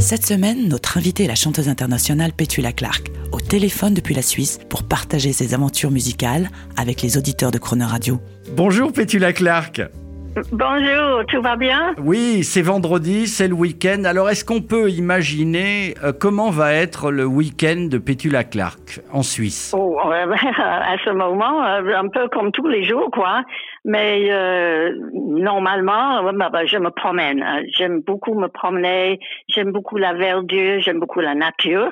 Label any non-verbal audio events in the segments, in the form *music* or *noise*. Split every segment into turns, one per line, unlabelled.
Cette semaine, notre invitée est la chanteuse internationale Petula Clark, au téléphone depuis la Suisse pour partager ses aventures musicales avec les auditeurs de Crooner Radio.
Bonjour Petula Clark.
Bonjour, tout va bien?
Oui, c'est vendredi, c'est le week-end. Alors est-ce qu'on peut imaginer euh, comment va être le week-end de Petula Clark en Suisse?
Oh, *laughs* euh, À ce moment, euh, un peu comme tous les jours, quoi. Mais euh, normalement, bah, bah, je me promène. J'aime beaucoup me promener, j'aime beaucoup la verdure, j'aime beaucoup la nature.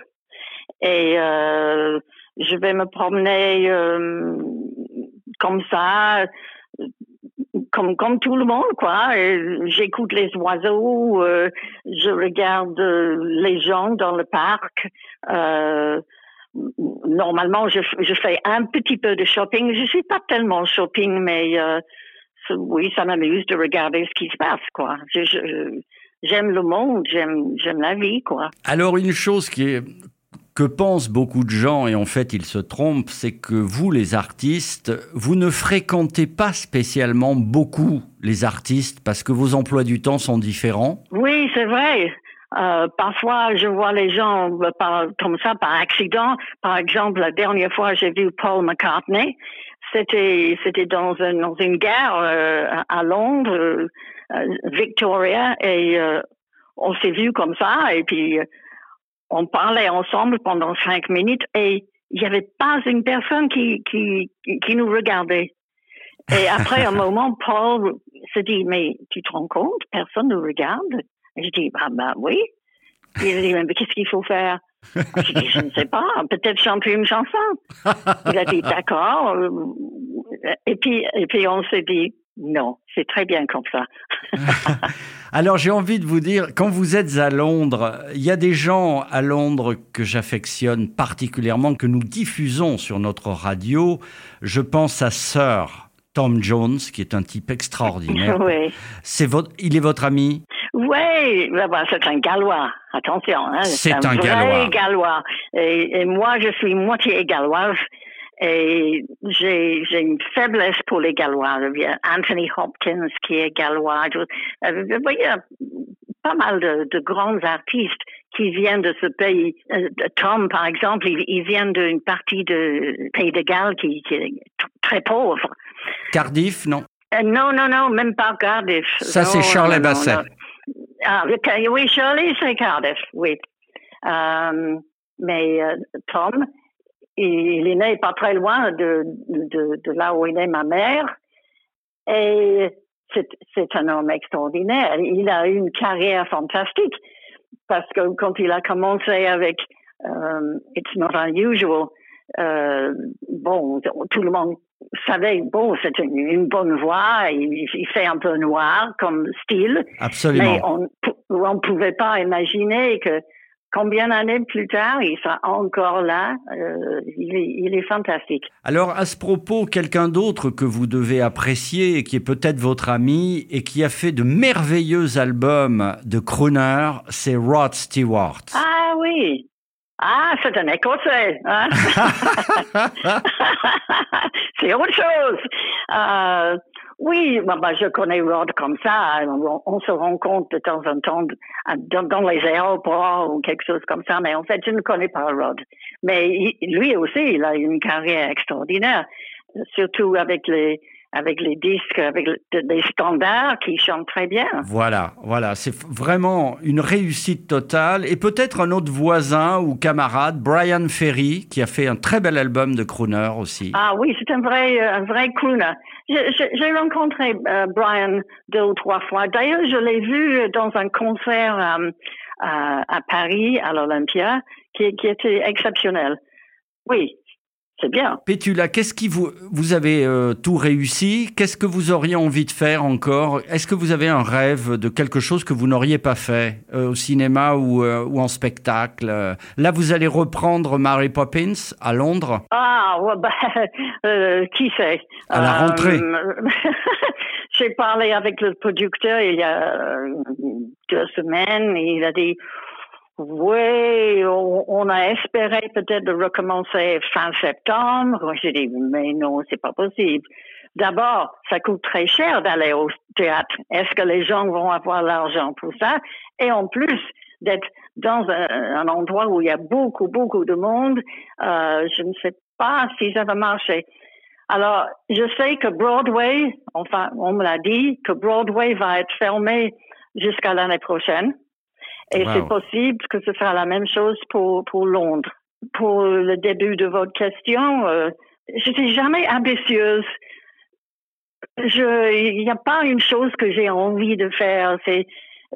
Et euh, je vais me promener euh, comme ça comme comme tout le monde quoi. J'écoute les oiseaux euh, je regarde euh, les gens dans le parc. Euh, normalement je, je fais un petit peu de shopping. Je suis pas tellement shopping mais euh, oui ça m'amuse de regarder ce qui se passe quoi. J'aime le monde j'aime j'aime la vie quoi.
Alors une chose qui est que pensent beaucoup de gens, et en fait ils se trompent, c'est que vous, les artistes, vous ne fréquentez pas spécialement beaucoup les artistes parce que vos emplois du temps sont différents.
Oui, c'est vrai. Euh, parfois, je vois les gens euh, comme ça par accident. Par exemple, la dernière fois, j'ai vu Paul McCartney. C'était c'était dans, un, dans une gare euh, à Londres, Victoria, et on s'est vu comme ça. Et puis on parlait ensemble pendant cinq minutes et il n'y avait pas une personne qui, qui, qui nous regardait. Et après un *laughs* moment, Paul se dit, mais tu te rends compte, personne ne regarde? Et Je dis, bah, bah oui. Il dit, mais qu'est-ce qu'il faut faire? Je dis, je ne sais pas, peut-être chanter une chanson. Il a dit, d'accord. Et puis, et puis on s'est dit, non, c'est très bien comme ça. *laughs*
Alors j'ai envie de vous dire, quand vous êtes à Londres, il y a des gens à Londres que j'affectionne particulièrement, que nous diffusons sur notre radio. Je pense à Sir Tom Jones, qui est un type extraordinaire. *laughs*
Oui.
C'est votre, il est votre ami?
Oui, c'est un Gallois. Attention, hein,
c'est un,
un, vrai
Gallois.
Gallois. Et, et moi, je suis moitié galloise. Et j'ai, j'ai une faiblesse pour les Gallois. Anthony Hopkins, qui est gallois. Vous voyez, pas mal de, de grands artistes qui viennent de ce pays. Tom, par exemple, il, il vient d'une partie de Pays de Galles qui, qui est très pauvre.
Cardiff, non?
Euh, Non, non, non, même pas Cardiff.
Ça,
non,
c'est Charles
non,
Basset.
non, Ah, oui, Shirley, c'est Cardiff, oui. Euh, mais euh, Tom, il est né pas très loin de, de, de là où est née ma mère. Et c'est un homme extraordinaire. Il a eu une carrière fantastique parce que quand il a commencé avec euh, It's Not Unusual, euh, bon, tout le monde savait, bon, c'est une, une, bonne voix, il, il, fait un peu noir comme style.
Absolument.
Mais on ne pouvait pas imaginer que combien d'années plus tard, il sera encore là. Euh, il, est, il, est, fantastique.
Alors, à ce propos, quelqu'un d'autre que vous devez apprécier et qui est peut-être votre ami et qui a fait de merveilleux albums de crooner, c'est Rod Stewart.
Ah oui. Ah, c'est un Écossais. Hein? *laughs* *laughs* c'est autre chose. Euh, oui, bah, bah, je connais Rod comme ça. On, on, se rencontre de temps en temps dans, les aéroports ou quelque chose comme ça, mais en fait, je ne connais pas Rod. Mais lui aussi, il a une carrière extraordinaire, surtout avec les avec les disques, avec les standards qui chantent très bien.
Voilà, voilà, c'est vraiment une réussite totale. Et peut-être un autre voisin ou camarade, Brian Ferry, qui a fait un très bel album de crooner aussi.
Ah oui, c'est un vrai, un vrai crooner. J'ai rencontré euh, Brian deux ou trois fois. D'ailleurs, je l'ai vu dans un concert euh, à, à, Paris, à l'Olympia, qui, qui était exceptionnel. Oui, c'est bien.
Pétula, qu'est-ce qui vous vous avez euh, tout réussi? Qu'est-ce que vous auriez envie de faire encore? Est-ce que vous avez un rêve de quelque chose que vous n'auriez pas fait euh, au cinéma ou, euh, ou en spectacle? Là, vous allez reprendre Mary Poppins à Londres.
Ah, ouais, bah, *laughs* euh, qui sait?
À la rentrée.
Euh, *laughs* J'ai parlé avec le producteur il y a euh, deux semaines et il a dit oui, on, a espéré peut-être de recommencer fin septembre. J'ai dit mais non, c'est pas possible. D'abord, ça coûte très cher d'aller au théâtre. Est-ce que les gens vont avoir l'argent pour ça? Et en plus d'être dans un, un endroit où il y a beaucoup, beaucoup de monde, euh, je ne sais pas si ça va marcher. Alors, je sais que Broadway, enfin, on me l'a dit, que Broadway va être fermé jusqu'à l'année prochaine. Et
Wow.
c'est possible que ce sera la même chose pour, pour Londres. Pour le début de votre question, euh, je suis jamais ambitieuse. Il n'y a pas une chose que j'ai envie de faire. C'est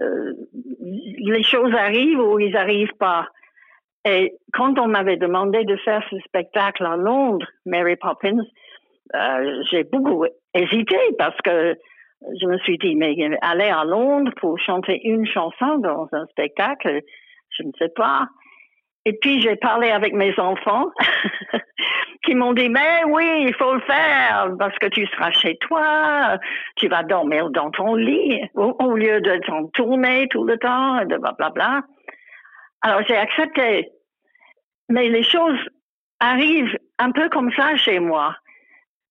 euh, les choses arrivent ou ils arrivent pas. Et quand on m'avait demandé de faire ce spectacle à Londres, Mary Poppins, euh, j'ai beaucoup hésité parce que je me suis dit, mais aller à Londres pour chanter une chanson dans un spectacle, je ne sais pas. Et puis j'ai parlé avec mes enfants *laughs* qui m'ont dit, mais oui, il faut le faire parce que tu seras chez toi, tu vas dormir dans ton lit au, lieu de t'en tourner tout le temps, et de blablabla. Alors j'ai accepté. Mais les choses arrivent un peu comme ça chez moi.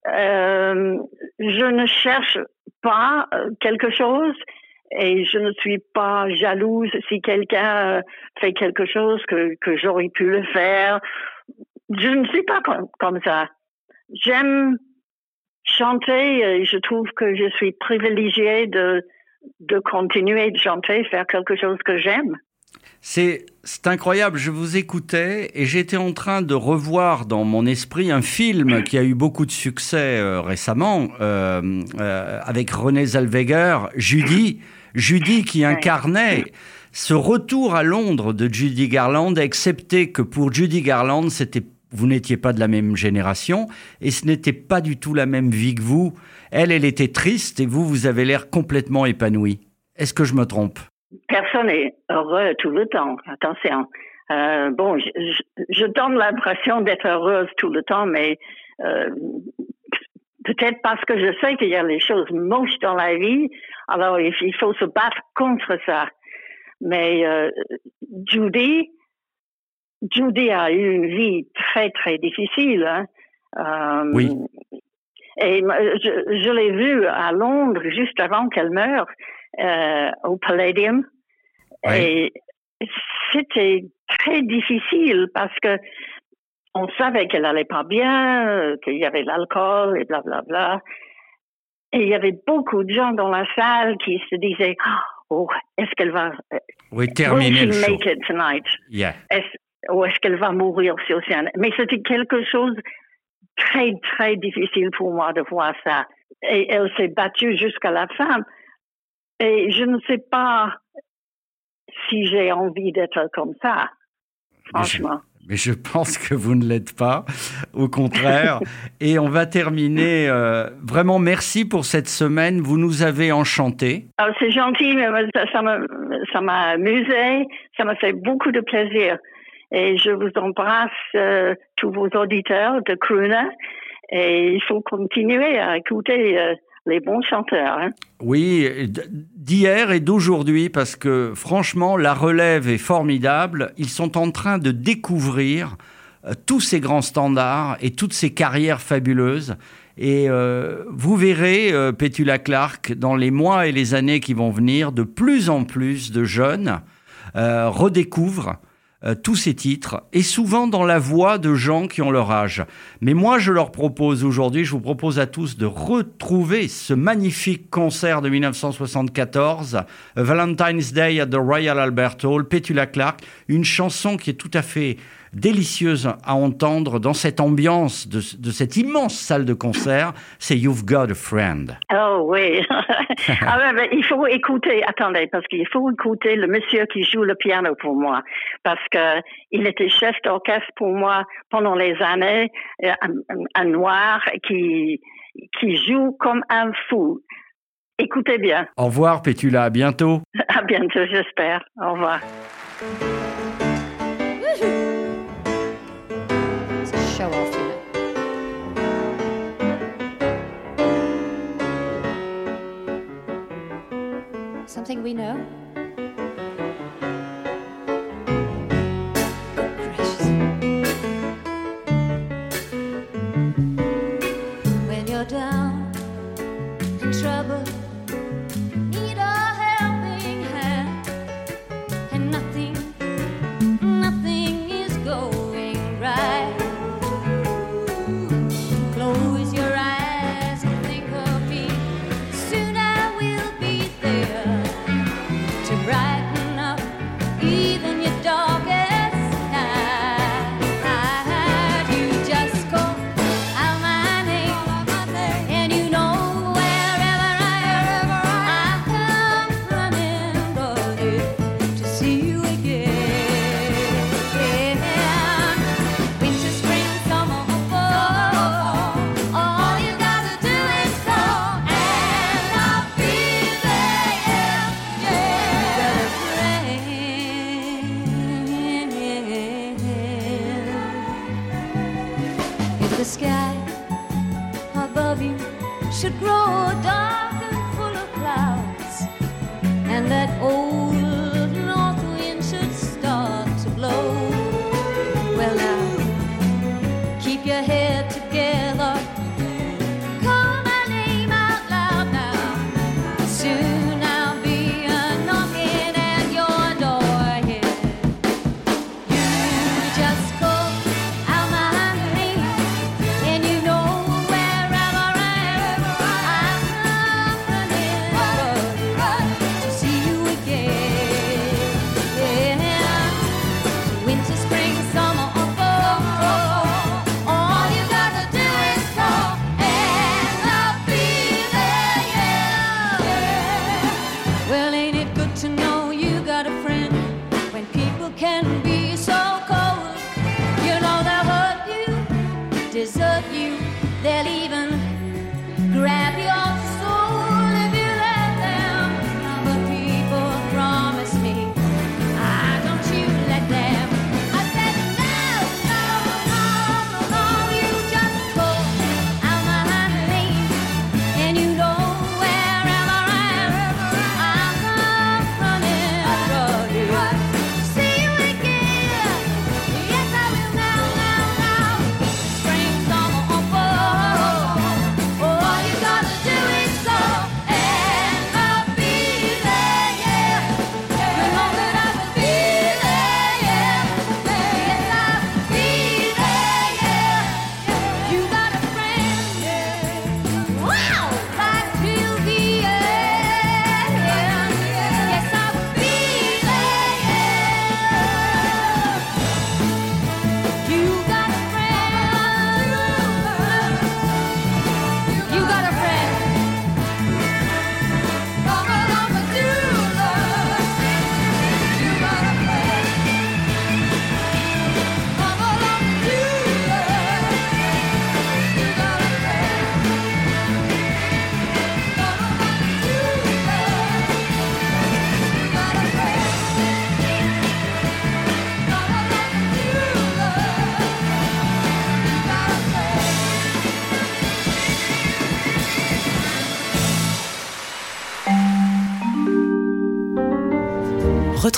Euh, je ne cherche pas euh, quelque chose et je ne suis pas jalouse si quelqu'un euh, fait quelque chose que, que j'aurais pu le faire. Je ne suis pas comme, comme ça. J'aime chanter et je trouve que je suis privilégiée de, de continuer de chanter, faire quelque chose que j'aime.
C'est incroyable, je vous écoutais et j'étais en train de revoir dans mon esprit un film qui a eu beaucoup de succès euh, récemment euh, euh, avec René Zellweger, Judy, Judy qui incarnait ce retour à Londres de Judy Garland, excepté que pour Judy Garland, c'était vous n'étiez pas de la même génération et ce n'était pas du tout la même vie que vous. Elle, elle était triste et vous, vous avez l'air complètement épanoui. Est-ce que je me trompe?
Personne n'est heureux tout le temps. Attention. Euh, bon, je, je, je donne l'impression d'être heureuse tout le temps, mais euh, peut-être parce que je sais qu'il y a les choses moches dans la vie, alors il, faut se battre contre ça. Mais euh, Judy, Judy a eu une vie très très difficile. Hein. Euh,
Oui.
Et je, je l'ai vue à Londres juste avant qu'elle meure au Palladium. Et c'était très difficile parce que on savait qu'elle allait pas bien, euh, qu'il y avait l'alcool et blablabla. Bla, bla. Et il y avait beaucoup de gens dans la salle qui se disaient, oh, est-ce qu'elle va,
Oui, terminer
she
le show.
make it tonight?
Yeah.
Ou est-ce qu'elle va mourir sur scène? Mais c'était quelque chose très, très difficile pour moi de voir ça. Et elle s'est battue jusqu'à la fin. Et je ne sais pas si j'ai envie d'être comme ça, franchement.
Mais je pense que vous ne l'êtes pas, au contraire. *laughs* Et on va terminer. euh, vraiment, merci pour cette semaine. Vous nous avez enchantés.
Alors, c'est gentil, mais ça, ça m'a, ça m'a amusé, ça m'a fait beaucoup de plaisir. Et je vous embrasse euh, tous vos auditeurs de Crooner. Et il faut continuer à écouter euh, les bons chanteurs. Hein.
Oui, d'hier et d'aujourd'hui, parce que franchement, la relève est formidable. Ils sont en train de découvrir euh, tous ces grands standards et toutes ces carrières fabuleuses. Et euh, vous verrez, euh, Petula Clark, dans les mois et les années qui vont venir, de plus en plus de jeunes euh, redécouvrent euh, tous ces titres, et souvent dans la voix de gens qui ont leur âge. Mais moi, je leur propose aujourd'hui, je vous propose à tous de retrouver ce magnifique concert de 1974, euh, Valentine's Day at the Royal Albert Hall, Petula Clark, une chanson qui est tout à fait délicieuse à entendre dans cette ambiance de, cette immense salle de concert, c'est You've Got a Friend.
Oh oui. *laughs* ah, ben, il faut écouter, attendez, parce qu'il faut écouter le monsieur qui joue le piano pour moi, parce qu'il était chef d'orchestre pour moi pendant les années, euh, un, noir qui, qui joue comme un fou. Écoutez bien.
Au revoir, Pétula. À bientôt. *laughs*
À bientôt, j'espère. Au revoir.
something we know?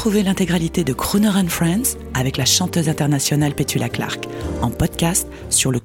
Retrouvez l'intégralité de Crooner and Friends avec la chanteuse internationale Petula Clark en podcast sur le